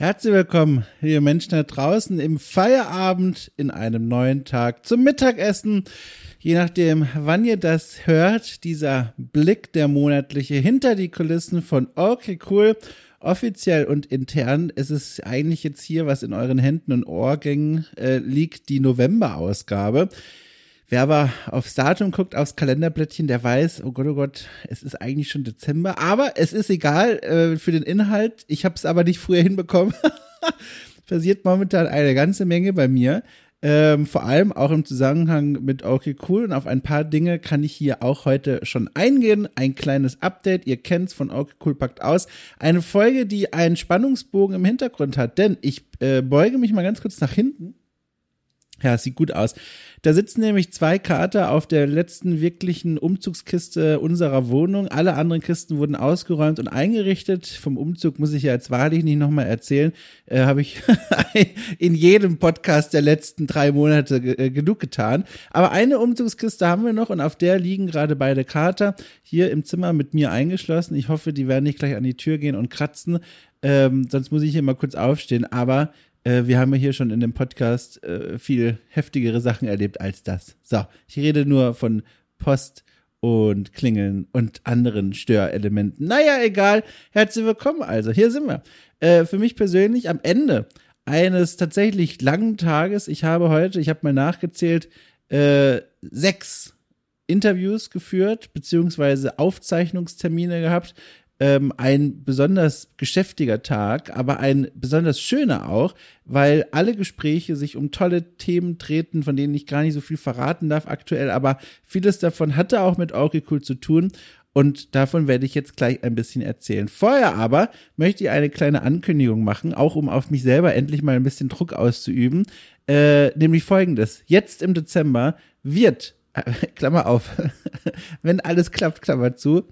Herzlich willkommen, liebe Menschen da draußen, im Feierabend in einem neuen Tag zum Mittagessen. Je nachdem, wann ihr das hört, dieser Blick der monatliche hinter die Kulissen von Okay Cool, offiziell und intern. Es ist eigentlich jetzt hier, was in euren Händen und Ohrgängen äh, liegt, die November-Ausgabe. Wer aber aufs Datum guckt, aufs Kalenderblättchen, der weiß, oh Gott, oh Gott, es ist eigentlich schon Dezember. Aber es ist egal äh, für den Inhalt. Ich habe es aber nicht früher hinbekommen. Passiert momentan eine ganze Menge bei mir. Ähm, vor allem auch im Zusammenhang mit Okay Cool und auf ein paar Dinge kann ich hier auch heute schon eingehen. Ein kleines Update, ihr kennt's von Okay Cool packt aus. Eine Folge, die einen Spannungsbogen im Hintergrund hat, denn ich äh, beuge mich mal ganz kurz nach hinten. Ja, sieht gut aus. Da sitzen nämlich zwei Kater auf der letzten wirklichen Umzugskiste unserer Wohnung. Alle anderen Kisten wurden ausgeräumt und eingerichtet. Vom Umzug muss ich ja jetzt wahrlich nicht nochmal erzählen. Äh, Habe ich in jedem Podcast der letzten drei Monate äh, genug getan. Aber eine Umzugskiste haben wir noch und auf der liegen gerade beide Kater hier im Zimmer mit mir eingeschlossen. Ich hoffe, die werden nicht gleich an die Tür gehen und kratzen. Ähm, sonst muss ich hier mal kurz aufstehen. Aber äh, wir haben ja hier schon in dem Podcast äh, viel heftigere Sachen erlebt als das. So, ich rede nur von Post und Klingeln und anderen Störelementen. Naja, egal. Herzlich willkommen also. Hier sind wir. Äh, für mich persönlich am Ende eines tatsächlich langen Tages. Ich habe heute, ich habe mal nachgezählt, äh, sechs Interviews geführt, beziehungsweise Aufzeichnungstermine gehabt ähm, ein besonders geschäftiger Tag, aber ein besonders schöner auch, weil alle Gespräche sich um tolle Themen treten, von denen ich gar nicht so viel verraten darf aktuell, aber vieles davon hatte auch mit Orky zu tun. Und davon werde ich jetzt gleich ein bisschen erzählen. Vorher aber möchte ich eine kleine Ankündigung machen, auch um auf mich selber endlich mal ein bisschen Druck auszuüben. Äh, nämlich folgendes. Jetzt im Dezember wird, äh, Klammer auf, wenn alles klappt, Klammer zu,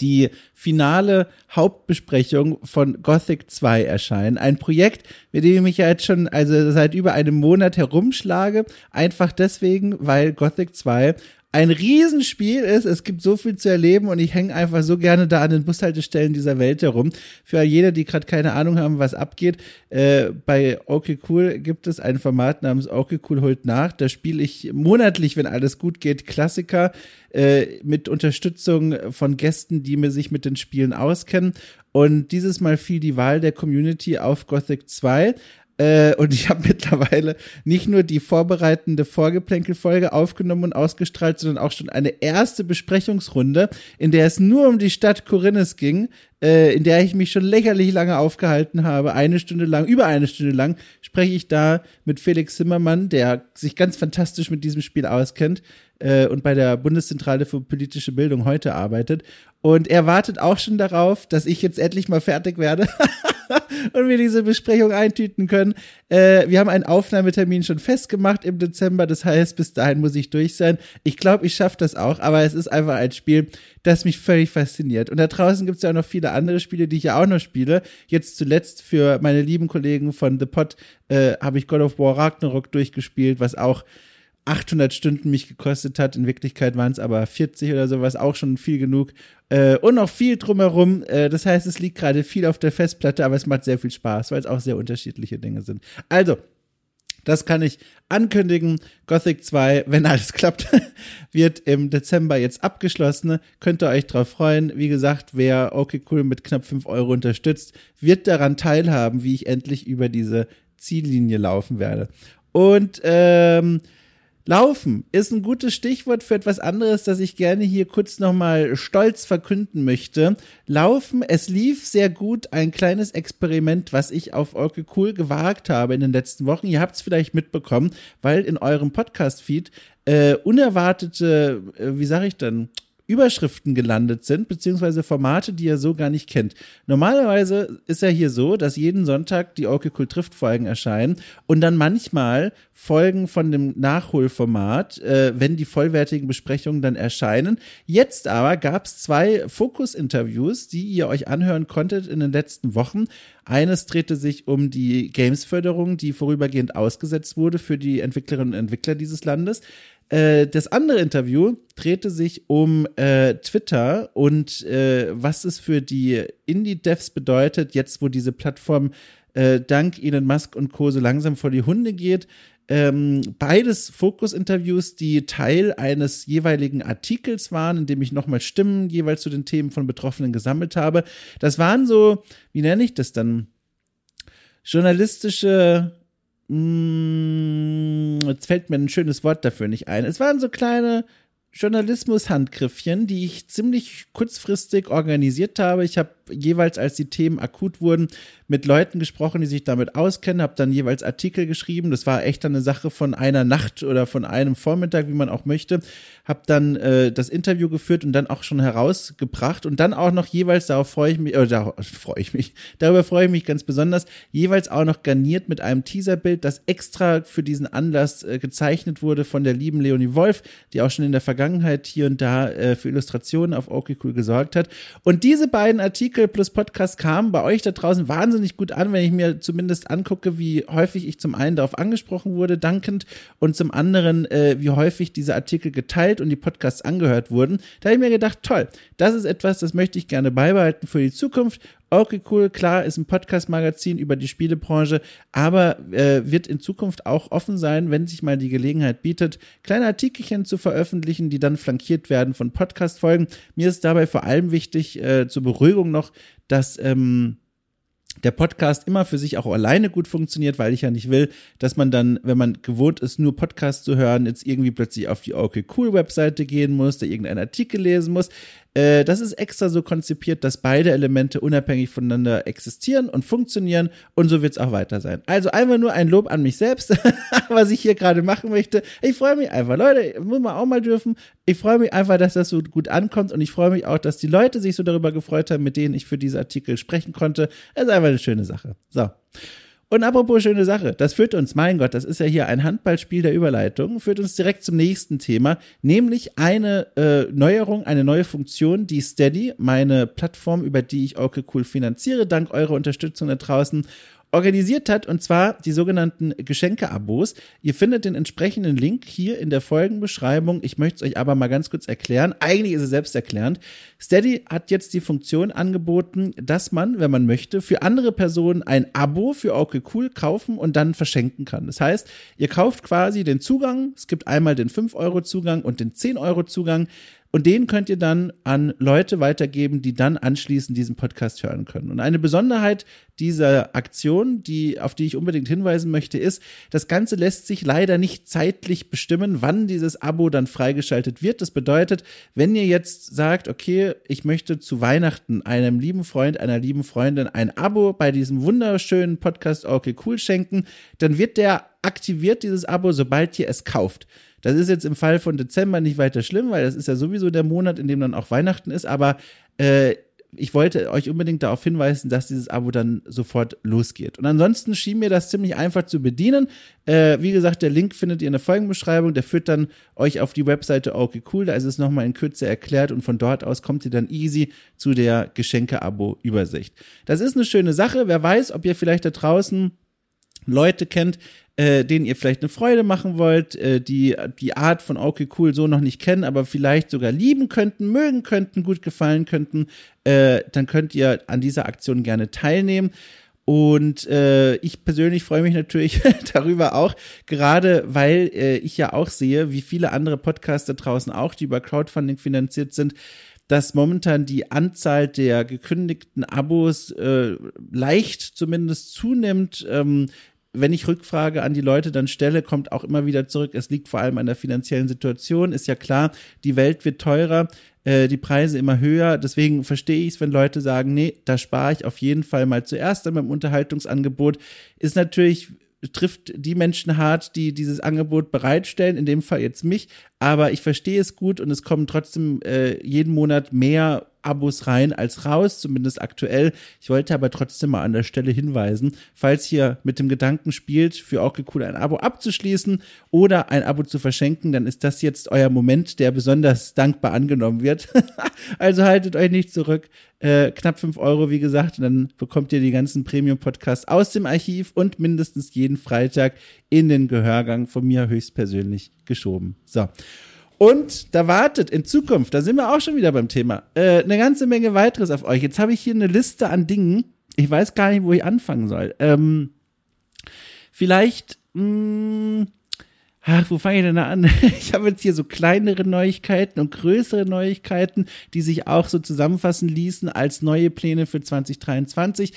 die finale Hauptbesprechung von Gothic 2 erscheinen. Ein Projekt, mit dem ich mich ja jetzt schon also seit über einem Monat herumschlage. Einfach deswegen, weil Gothic 2 ein Riesenspiel ist. Es gibt so viel zu erleben und ich hänge einfach so gerne da an den Bushaltestellen dieser Welt herum. Für jeder, die gerade keine Ahnung haben, was abgeht, äh, bei Okay Cool gibt es ein Format namens Okay Cool holt nach. Da spiele ich monatlich, wenn alles gut geht, Klassiker äh, mit Unterstützung von Gästen, die mir sich mit den Spielen auskennen. Und dieses Mal fiel die Wahl der Community auf Gothic 2. Äh, und ich habe mittlerweile nicht nur die vorbereitende Vorgeplänkelfolge aufgenommen und ausgestrahlt, sondern auch schon eine erste Besprechungsrunde, in der es nur um die Stadt Korinnes ging, äh, in der ich mich schon lächerlich lange aufgehalten habe. Eine Stunde lang, über eine Stunde lang, spreche ich da mit Felix Zimmermann, der sich ganz fantastisch mit diesem Spiel auskennt äh, und bei der Bundeszentrale für politische Bildung heute arbeitet. Und er wartet auch schon darauf, dass ich jetzt endlich mal fertig werde. und wir diese Besprechung eintüten können. Äh, wir haben einen Aufnahmetermin schon festgemacht im Dezember. Das heißt, bis dahin muss ich durch sein. Ich glaube, ich schaffe das auch, aber es ist einfach ein Spiel, das mich völlig fasziniert. Und da draußen gibt es ja auch noch viele andere Spiele, die ich ja auch noch spiele. Jetzt zuletzt für meine lieben Kollegen von The Pot äh, habe ich God of War Ragnarok durchgespielt, was auch 800 Stunden mich gekostet hat. In Wirklichkeit waren es aber 40 oder sowas, auch schon viel genug. Äh, und noch viel drumherum. Äh, das heißt, es liegt gerade viel auf der Festplatte, aber es macht sehr viel Spaß, weil es auch sehr unterschiedliche Dinge sind. Also, das kann ich ankündigen. Gothic 2, wenn alles klappt, wird im Dezember jetzt abgeschlossen. Könnt ihr euch drauf freuen. Wie gesagt, wer okay cool mit knapp 5 Euro unterstützt, wird daran teilhaben, wie ich endlich über diese Ziellinie laufen werde. Und ähm, Laufen ist ein gutes Stichwort für etwas anderes, das ich gerne hier kurz nochmal stolz verkünden möchte. Laufen, es lief sehr gut, ein kleines Experiment, was ich auf Orke Cool gewagt habe in den letzten Wochen. Ihr habt es vielleicht mitbekommen, weil in eurem Podcast-Feed äh, unerwartete, äh, wie sage ich denn, Überschriften gelandet sind, beziehungsweise Formate, die ihr so gar nicht kennt. Normalerweise ist ja hier so, dass jeden Sonntag die Orky Cool Trifft Folgen erscheinen und dann manchmal Folgen von dem Nachholformat, äh, wenn die vollwertigen Besprechungen dann erscheinen. Jetzt aber gab es zwei Fokus-Interviews, die ihr euch anhören konntet in den letzten Wochen. Eines drehte sich um die Games-Förderung, die vorübergehend ausgesetzt wurde für die Entwicklerinnen und Entwickler dieses Landes. Äh, das andere Interview drehte sich um äh, Twitter und äh, was es für die Indie-Devs bedeutet, jetzt wo diese Plattform äh, dank Elon Musk und Co. so langsam vor die Hunde geht. Ähm, beides Fokus-Interviews, die Teil eines jeweiligen Artikels waren, in dem ich nochmal Stimmen jeweils zu den Themen von Betroffenen gesammelt habe. Das waren so, wie nenne ich das dann? Journalistische, mh, mm, jetzt fällt mir ein schönes Wort dafür nicht ein. Es waren so kleine Journalismus-Handgriffchen, die ich ziemlich kurzfristig organisiert habe. Ich habe jeweils, als die Themen akut wurden, mit Leuten gesprochen, die sich damit auskennen, habe dann jeweils Artikel geschrieben. Das war echt eine Sache von einer Nacht oder von einem Vormittag, wie man auch möchte. Habe dann äh, das Interview geführt und dann auch schon herausgebracht und dann auch noch jeweils, darauf freue ich mich, oder darauf freue ich mich, darüber freue ich mich ganz besonders, jeweils auch noch garniert mit einem Teaserbild, das extra für diesen Anlass äh, gezeichnet wurde von der lieben Leonie Wolf, die auch schon in der Vergangenheit hier und da äh, für Illustrationen auf OK Cool gesorgt hat. Und diese beiden Artikel plus Podcast kamen bei euch da draußen wahnsinnig wahnsinnig gut an, wenn ich mir zumindest angucke, wie häufig ich zum einen darauf angesprochen wurde, dankend, und zum anderen, äh, wie häufig diese Artikel geteilt und die Podcasts angehört wurden. Da habe ich mir gedacht, toll, das ist etwas, das möchte ich gerne beibehalten für die Zukunft Okay, cool, klar, ist ein Podcast-Magazin über die Spielebranche, aber äh, wird in Zukunft auch offen sein, wenn sich mal die Gelegenheit bietet, kleine Artikelchen zu veröffentlichen, die dann flankiert werden von Podcast-Folgen. Mir ist dabei vor allem wichtig, äh, zur Beruhigung noch, dass ähm, der Podcast immer für sich auch alleine gut funktioniert, weil ich ja nicht will, dass man dann, wenn man gewohnt ist, nur Podcast zu hören, jetzt irgendwie plötzlich auf die Okay Cool Webseite gehen muss, da irgendeinen Artikel lesen muss. Äh, das ist extra so konzipiert, dass beide Elemente unabhängig voneinander existieren und funktionieren und so wird es auch weiter sein. Also einfach nur ein Lob an mich selbst, was ich hier gerade machen möchte. Ich freue mich einfach, Leute, muss man auch mal dürfen. Ich freue mich einfach, dass das so gut ankommt und ich freue mich auch, dass die Leute sich so darüber gefreut haben, mit denen ich für diese Artikel sprechen konnte. Das ist einfach eine schöne Sache. So. Und apropos schöne Sache, das führt uns, mein Gott, das ist ja hier ein Handballspiel der Überleitung, führt uns direkt zum nächsten Thema, nämlich eine äh, Neuerung, eine neue Funktion, die Steady, meine Plattform, über die ich okay cool finanziere, dank eurer Unterstützung da draußen organisiert hat, und zwar die sogenannten Geschenke-Abos. Ihr findet den entsprechenden Link hier in der Folgenbeschreibung. Ich möchte es euch aber mal ganz kurz erklären. Eigentlich ist es selbsterklärend. Steady hat jetzt die Funktion angeboten, dass man, wenn man möchte, für andere Personen ein Abo für okay cool kaufen und dann verschenken kann. Das heißt, ihr kauft quasi den Zugang. Es gibt einmal den 5-Euro-Zugang und den 10-Euro-Zugang und den könnt ihr dann an Leute weitergeben, die dann anschließend diesen Podcast hören können. Und eine Besonderheit dieser Aktion, die, auf die ich unbedingt hinweisen möchte, ist, das Ganze lässt sich leider nicht zeitlich bestimmen, wann dieses Abo dann freigeschaltet wird. Das bedeutet, wenn ihr jetzt sagt, okay, ich möchte zu Weihnachten einem lieben Freund, einer lieben Freundin ein Abo bei diesem wunderschönen Podcast Okay Cool schenken, dann wird der aktiviert, dieses Abo, sobald ihr es kauft. Das ist jetzt im Fall von Dezember nicht weiter schlimm, weil das ist ja sowieso der Monat, in dem dann auch Weihnachten ist, aber äh, ich wollte euch unbedingt darauf hinweisen, dass dieses Abo dann sofort losgeht. Und ansonsten schien mir das ziemlich einfach zu bedienen. Äh, wie gesagt, der Link findet ihr in der Folgenbeschreibung. Der führt dann euch auf die Webseite Okay Cool. Da ist es nochmal in Kürze erklärt und von dort aus kommt ihr dann easy zu der Geschenke-Abo-Übersicht. Das ist eine schöne Sache. Wer weiß, ob ihr vielleicht da draußen Leute kennt, äh, denen ihr vielleicht eine Freude machen wollt, äh, die die Art von okay cool so noch nicht kennen, aber vielleicht sogar lieben könnten, mögen könnten, gut gefallen könnten, äh, dann könnt ihr an dieser Aktion gerne teilnehmen. Und äh, ich persönlich freue mich natürlich darüber auch, gerade weil äh, ich ja auch sehe, wie viele andere Podcaster draußen auch, die über Crowdfunding finanziert sind, dass momentan die Anzahl der gekündigten Abos äh, leicht zumindest zunimmt. Ähm, wenn ich Rückfrage an die Leute dann stelle, kommt auch immer wieder zurück, es liegt vor allem an der finanziellen Situation. Ist ja klar, die Welt wird teurer, äh, die Preise immer höher. Deswegen verstehe ich es, wenn Leute sagen, nee, da spare ich auf jeden Fall mal zuerst an meinem Unterhaltungsangebot. Ist natürlich trifft die Menschen hart, die dieses Angebot bereitstellen, in dem Fall jetzt mich, aber ich verstehe es gut und es kommen trotzdem äh, jeden Monat mehr Abos rein als raus, zumindest aktuell. Ich wollte aber trotzdem mal an der Stelle hinweisen, falls ihr mit dem Gedanken spielt, für auch cool ein Abo abzuschließen oder ein Abo zu verschenken, dann ist das jetzt euer Moment, der besonders dankbar angenommen wird. also haltet euch nicht zurück. Äh, knapp fünf Euro, wie gesagt, und dann bekommt ihr die ganzen Premium-Podcasts aus dem Archiv und mindestens jeden Freitag in den Gehörgang von mir höchstpersönlich geschoben. So. Und da wartet in Zukunft, da sind wir auch schon wieder beim Thema, äh, eine ganze Menge weiteres auf euch. Jetzt habe ich hier eine Liste an Dingen. Ich weiß gar nicht, wo ich anfangen soll. Ähm, vielleicht, mh, mm, ach, wo fange ich denn da an? Ich habe jetzt hier so kleinere Neuigkeiten und größere Neuigkeiten, die sich auch so zusammenfassen ließen als neue Pläne für 2023.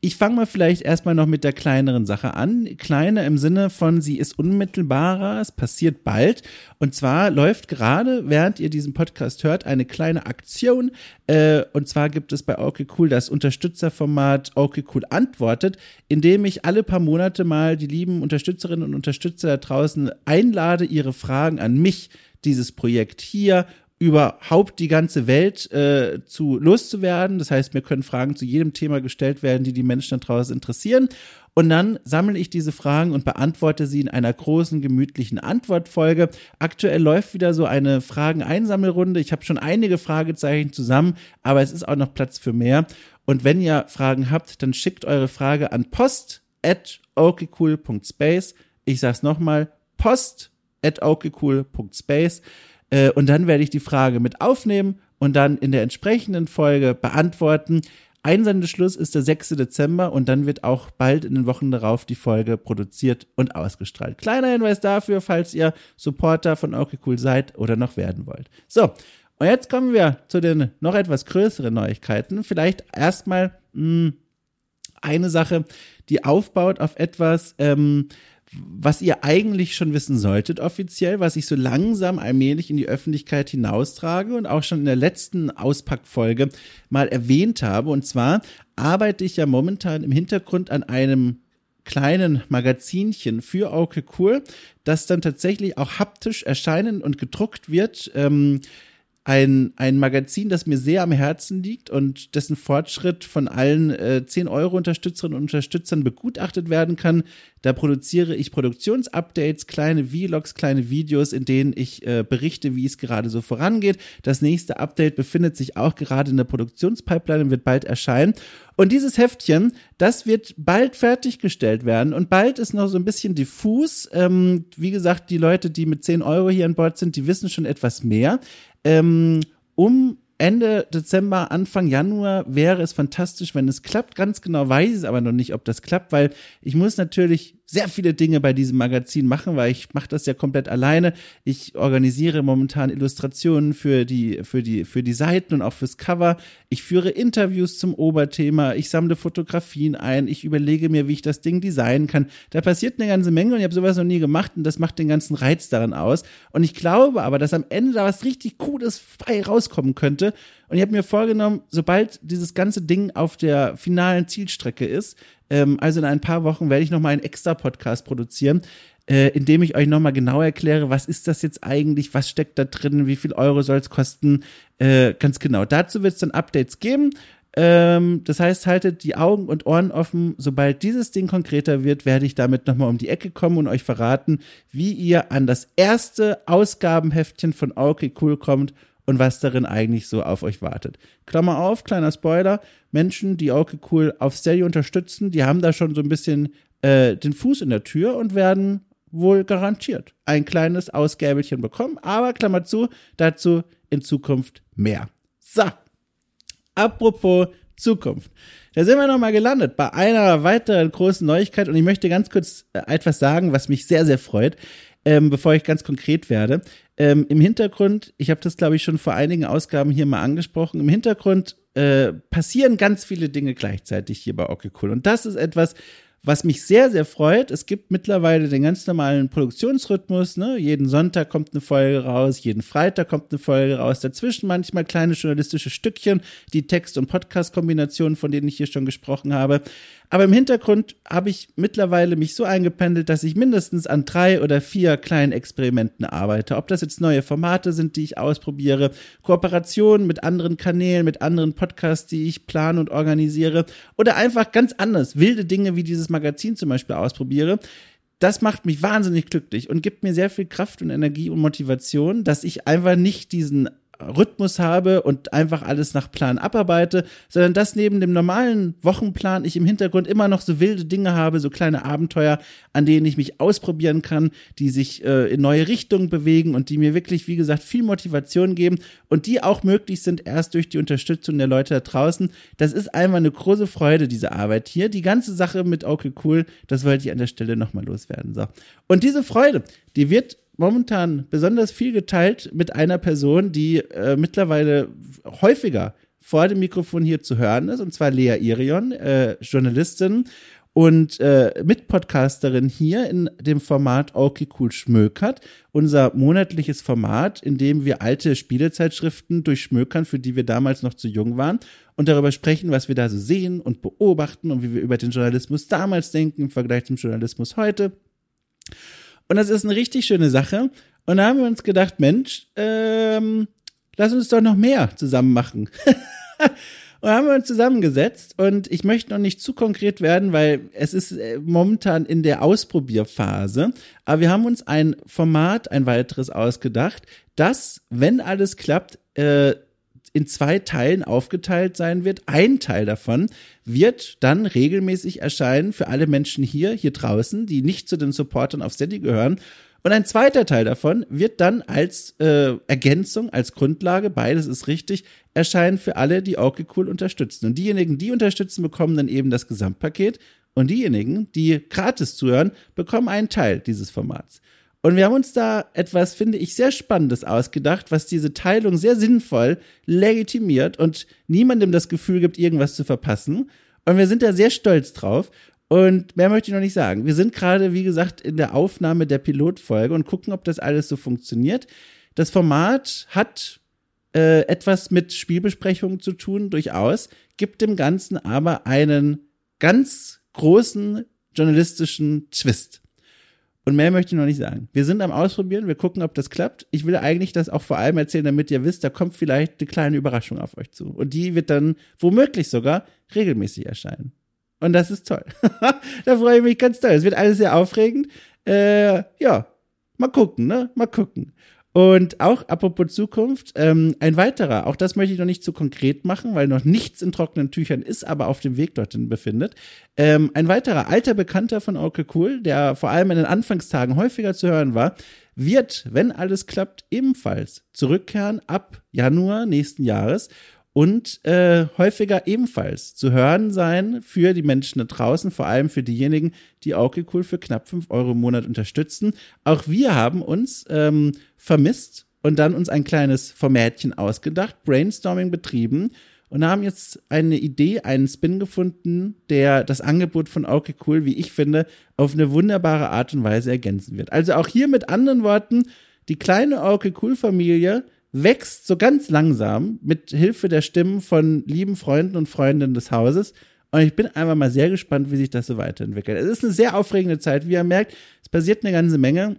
Ich fange mal vielleicht erstmal noch mit der kleineren Sache an. Kleiner im Sinne von, sie ist unmittelbarer, es passiert bald. Und zwar läuft gerade, während ihr diesen Podcast hört, eine kleine Aktion. Äh, und zwar gibt es bei Okay Cool das Unterstützerformat Okay Cool antwortet, in dem ich alle paar Monate mal die lieben Unterstützerinnen und Unterstützer da draußen einlade, ihre Fragen an mich, dieses Projekt hier, überhaupt die ganze Welt äh, zu loszuwerden. Das heißt, mir können Fragen zu jedem Thema gestellt werden, die die Menschen da draußen interessieren. Und dann sammle ich diese Fragen und beantworte sie in einer großen, gemütlichen Antwortfolge. Aktuell läuft wieder so eine Fragen-Einsammelrunde. Ich habe schon einige Fragezeichen zusammen, aber es ist auch noch Platz für mehr. Und wenn ihr Fragen habt, dann schickt eure Frage an post at okcool.space. Ich sag's nochmal, post äh, und dann werde ich die Frage mit aufnehmen und dann in der entsprechenden Folge beantworten. Einsendeschluss ist der 6. Dezember und dann wird auch bald in den Wochen darauf die Folge produziert und ausgestrahlt. Kleiner Hinweis dafür, falls ihr Supporter von Okay Cool seid oder noch werden wollt. So, und jetzt kommen wir zu den noch etwas größeren Neuigkeiten. Vielleicht erstmal hm, eine Sache, die aufbaut auf etwas, ähm, was ihr eigentlich schon wissen solltet offiziell, was ich so langsam allmählich in die Öffentlichkeit hinaustrage und auch schon in der letzten Auspackfolge mal erwähnt habe. Und zwar arbeite ich ja momentan im Hintergrund an einem kleinen Magazinchen für Auke Cool, das dann tatsächlich auch haptisch erscheinen und gedruckt wird. Ähm, ein, ein Magazin, das mir sehr am Herzen liegt und dessen Fortschritt von allen äh, 10 Euro Unterstützerinnen und Unterstützern begutachtet werden kann. Da produziere ich Produktionsupdates, kleine Vlogs, kleine Videos, in denen ich äh, berichte, wie es gerade so vorangeht. Das nächste Update befindet sich auch gerade in der Produktionspipeline und wird bald erscheinen. Und dieses Heftchen, das wird bald fertiggestellt werden und bald ist noch so ein bisschen diffus. Ähm, wie gesagt, die Leute, die mit 10 Euro hier an Bord sind, die wissen schon etwas mehr. Ähm, um Ende Dezember, Anfang Januar wäre es fantastisch, wenn es klappt. Ganz genau weiß ich es aber noch nicht, ob das klappt, weil ich muss natürlich sehr viele Dinge bei diesem Magazin machen, weil ich mache das ja komplett alleine. Ich organisiere momentan Illustrationen für die, für die, für die Seiten und auch fürs Cover. Ich führe Interviews zum Oberthema. Ich sammle Fotografien ein. Ich überlege mir, wie ich das Ding designen kann. Da passiert eine ganze Menge und ich habe sowas noch nie gemacht und das macht den ganzen Reiz daran aus. Und ich glaube aber, dass am Ende da was richtig Cooles frei rauskommen könnte. Und ich habe mir vorgenommen, sobald dieses ganze Ding auf der finalen Zielstrecke ist, ähm, also in ein paar Wochen werde ich nochmal einen extra Podcast produzieren, äh, in dem ich euch nochmal genau erkläre, was ist das jetzt eigentlich, was steckt da drin, wie viel Euro soll es kosten, äh, ganz genau. Dazu wird es dann Updates geben. Ähm, das heißt, haltet die Augen und Ohren offen. Sobald dieses Ding konkreter wird, werde ich damit nochmal um die Ecke kommen und euch verraten, wie ihr an das erste Ausgabenheftchen von Okay Cool kommt und was darin eigentlich so auf euch wartet. Klammer auf, kleiner Spoiler, Menschen, die okay cool auf Steady unterstützen, die haben da schon so ein bisschen äh, den Fuß in der Tür und werden wohl garantiert ein kleines Ausgäbelchen bekommen. Aber Klammer zu, dazu in Zukunft mehr. So, apropos Zukunft. Da sind wir nochmal gelandet bei einer weiteren großen Neuigkeit und ich möchte ganz kurz äh, etwas sagen, was mich sehr, sehr freut ähm, bevor ich ganz konkret werde. Ähm, Im Hintergrund, ich habe das glaube ich schon vor einigen Ausgaben hier mal angesprochen, im Hintergrund äh, passieren ganz viele Dinge gleichzeitig hier bei Cool. Und das ist etwas, Was mich sehr, sehr freut, es gibt mittlerweile den ganz normalen Produktionsrhythmus. Ne? Jeden Sonntag kommt eine Folge raus, jeden Freitag kommt eine Folge raus. Dazwischen manchmal kleine journalistische Stückchen, die Text- und Podcast-Kombinationen, von denen ich hier schon gesprochen habe. Aber im Hintergrund habe ich mittlerweile mich so eingependelt, dass ich mindestens an drei oder vier kleinen Experimenten arbeite. Ob das jetzt neue Formate sind, die ich ausprobiere, Kooperationen mit anderen Kanälen, mit anderen Podcasts, die ich plane und organisiere oder einfach ganz anders, wilde Dinge wie dieses Magazin zum Beispiel ausprobiere. Das macht mich wahnsinnig glücklich und gibt mir sehr viel Kraft und Energie und Motivation, dass ich einfach nicht diesen Rhythmus habe und einfach alles nach Plan abarbeite, sondern dass neben dem normalen Wochenplan ich im Hintergrund immer noch so wilde Dinge habe, so kleine Abenteuer, an denen ich mich ausprobieren kann, die sich äh, in neue Richtungen bewegen und die mir wirklich, wie gesagt, viel Motivation geben und die auch möglich sind erst durch die Unterstützung der Leute da draußen. Das ist einfach eine große Freude, diese Arbeit hier. Die ganze Sache mit Okay Cool, das wollte ich an der Stelle nochmal loswerden. So. Und diese Freude, die wird momentan besonders viel geteilt mit einer Person, die äh, mittlerweile häufiger vor dem Mikrofon hier zu hören ist, und zwar Lea Irion, äh, Journalistin und äh, Mitpodcasterin hier in dem Format Okay Cool Schmökert, unser monatliches Format, in dem wir alte Spielezeitschriften durchschmökern, für die wir damals noch zu jung waren und darüber sprechen, was wir da so sehen und beobachten und wie wir über den Journalismus damals denken im Vergleich zum Journalismus heute. Und das ist eine richtig schöne Sache. Und da haben wir uns gedacht, Mensch, ähm, lass uns doch noch mehr zusammen machen. Und haben wir uns zusammengesetzt und ich möchte noch nicht zu konkret werden, weil es ist äh, momentan in der Ausprobierphase. Aber wir haben uns ein Format, ein weiteres ausgedacht, das, wenn alles klappt, äh, in zwei Teilen aufgeteilt sein wird. Ein Teil davon wird dann regelmäßig erscheinen für alle Menschen hier, hier draußen, die nicht zu den Supportern auf Steady gehören. Und ein zweiter Teil davon wird dann als äh, Ergänzung, als Grundlage, beides ist richtig, erscheinen für alle, die okay cool unterstützen. Und diejenigen, die unterstützen, bekommen dann eben das Gesamtpaket. Und diejenigen, die gratis zuhören, bekommen einen Teil dieses Formats. Und wir haben uns da etwas, finde ich, sehr Spannendes ausgedacht, was diese Teilung sehr sinnvoll legitimiert und niemandem das Gefühl gibt, irgendwas zu verpassen. Und wir sind da sehr stolz drauf. Und mehr möchte ich noch nicht sagen. Wir sind gerade, wie gesagt, in der Aufnahme der Pilotfolge und gucken, ob das alles so funktioniert. Das Format hat äh, etwas mit Spielbesprechungen zu tun, durchaus, gibt dem Ganzen aber einen ganz großen journalistischen Twist. Und mehr möchte ich noch nicht sagen. Wir sind am Ausprobieren, wir gucken, ob das klappt. Ich will eigentlich das auch vor allem erzählen, damit ihr wisst, da kommt vielleicht eine kleine Überraschung auf euch zu. Und die wird dann womöglich sogar regelmäßig erscheinen. Und das ist toll. da freue ich mich ganz toll. Es wird alles sehr aufregend. Äh, ja, mal gucken, ne? Mal gucken. Und auch apropos Zukunft, ähm, ein weiterer, auch das möchte ich noch nicht zu konkret machen, weil noch nichts in trockenen Tüchern ist, aber auf dem Weg dorthin befindet. Ähm, ein weiterer alter Bekannter von Okay Cool, der vor allem in den Anfangstagen häufiger zu hören war, wird, wenn alles klappt, ebenfalls zurückkehren ab Januar nächsten Jahres und äh, häufiger ebenfalls zu hören sein für die Menschen da draußen, vor allem für diejenigen, die okay cool für knapp fünf Euro im Monat unterstützen. Auch wir haben uns ähm, vermisst und dann uns ein kleines Formatchen ausgedacht, Brainstorming betrieben und haben jetzt eine Idee, einen Spin gefunden, der das Angebot von Okay Cool, wie ich finde, auf eine wunderbare Art und Weise ergänzen wird. Also auch hier mit anderen Worten, die kleine Okay Cool Familie wächst so ganz langsam mit Hilfe der Stimmen von lieben Freunden und Freundinnen des Hauses. Und ich bin einfach mal sehr gespannt, wie sich das so weiterentwickelt. Es ist eine sehr aufregende Zeit, wie ihr merkt. Es passiert eine ganze Menge.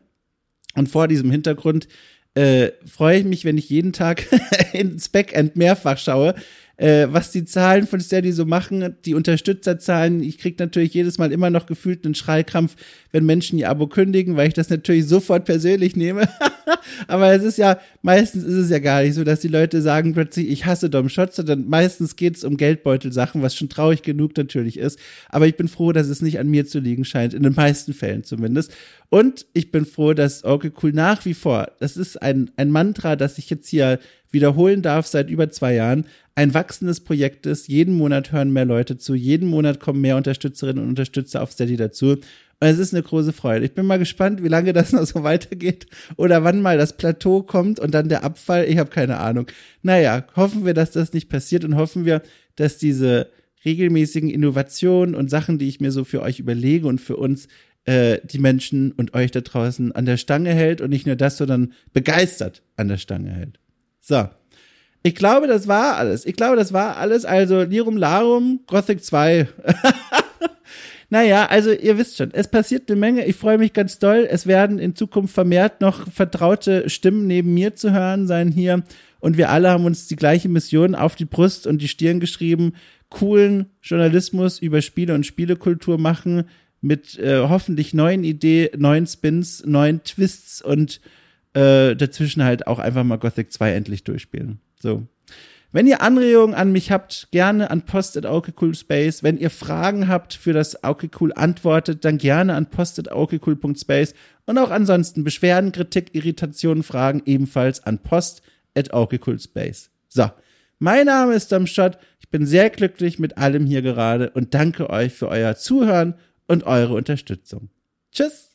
Und vor diesem Hintergrund äh, freue ich mich, wenn ich jeden Tag ins Backend mehrfach schaue, äh, was die Zahlen von Steady so machen, die Unterstützerzahlen. Ich kriege natürlich jedes Mal immer noch gefühlt einen Schreikrampf, wenn Menschen ihr Abo kündigen, weil ich das natürlich sofort persönlich nehme. Aber es ist ja, meistens ist es ja gar nicht so, dass die Leute sagen plötzlich, ich hasse Dom Schotz, sondern meistens geht es um Geldbeutelsachen, was schon traurig genug natürlich ist. Aber ich bin froh, dass es nicht an mir zu liegen scheint, in den meisten Fällen zumindest. Und ich bin froh, dass Okay Cool nach wie vor, das ist ein, ein Mantra, das ich jetzt hier wiederholen darf seit über zwei Jahren, ein wachsendes Projekt ist. Jeden Monat hören mehr Leute zu, jeden Monat kommen mehr Unterstützerinnen und Unterstützer auf Steady dazu. Und es ist eine große Freude. Ich bin mal gespannt, wie lange das noch so weitergeht oder wann mal das Plateau kommt und dann der Abfall. Ich habe keine Ahnung. Naja, hoffen wir, dass das nicht passiert und hoffen wir, dass diese regelmäßigen Innovationen und Sachen, die ich mir so für euch überlege und für uns äh, die Menschen und euch da draußen an der Stange hält und nicht nur das, sondern begeistert an der Stange hält. So. Ich glaube, das war alles. Ich glaube, das war alles. Also Lirum Larum, Gothic 2. naja, also ihr wisst schon, es passiert eine Menge. Ich freue mich ganz doll. Es werden in Zukunft vermehrt noch vertraute Stimmen neben mir zu hören sein hier. Und wir alle haben uns die gleiche Mission auf die Brust und die Stirn geschrieben. Coolen Journalismus über Spiele und Spielekultur machen mit äh, hoffentlich neuen Ideen, neuen Spins, neuen Twists und äh, dazwischen halt auch einfach mal Gothic 2 endlich durchspielen. So. Wenn ihr Anregungen an mich habt, gerne an post at Space. Wenn ihr Fragen habt für das Cool antwortet, dann gerne an post at Space. Und auch ansonsten Beschwerden, Kritik, Irritationen, Fragen ebenfalls an post at Space. So. Mein Name ist Domschott. Ich bin sehr glücklich mit allem hier gerade und danke euch für euer Zuhören und eure Unterstützung. Tschüss!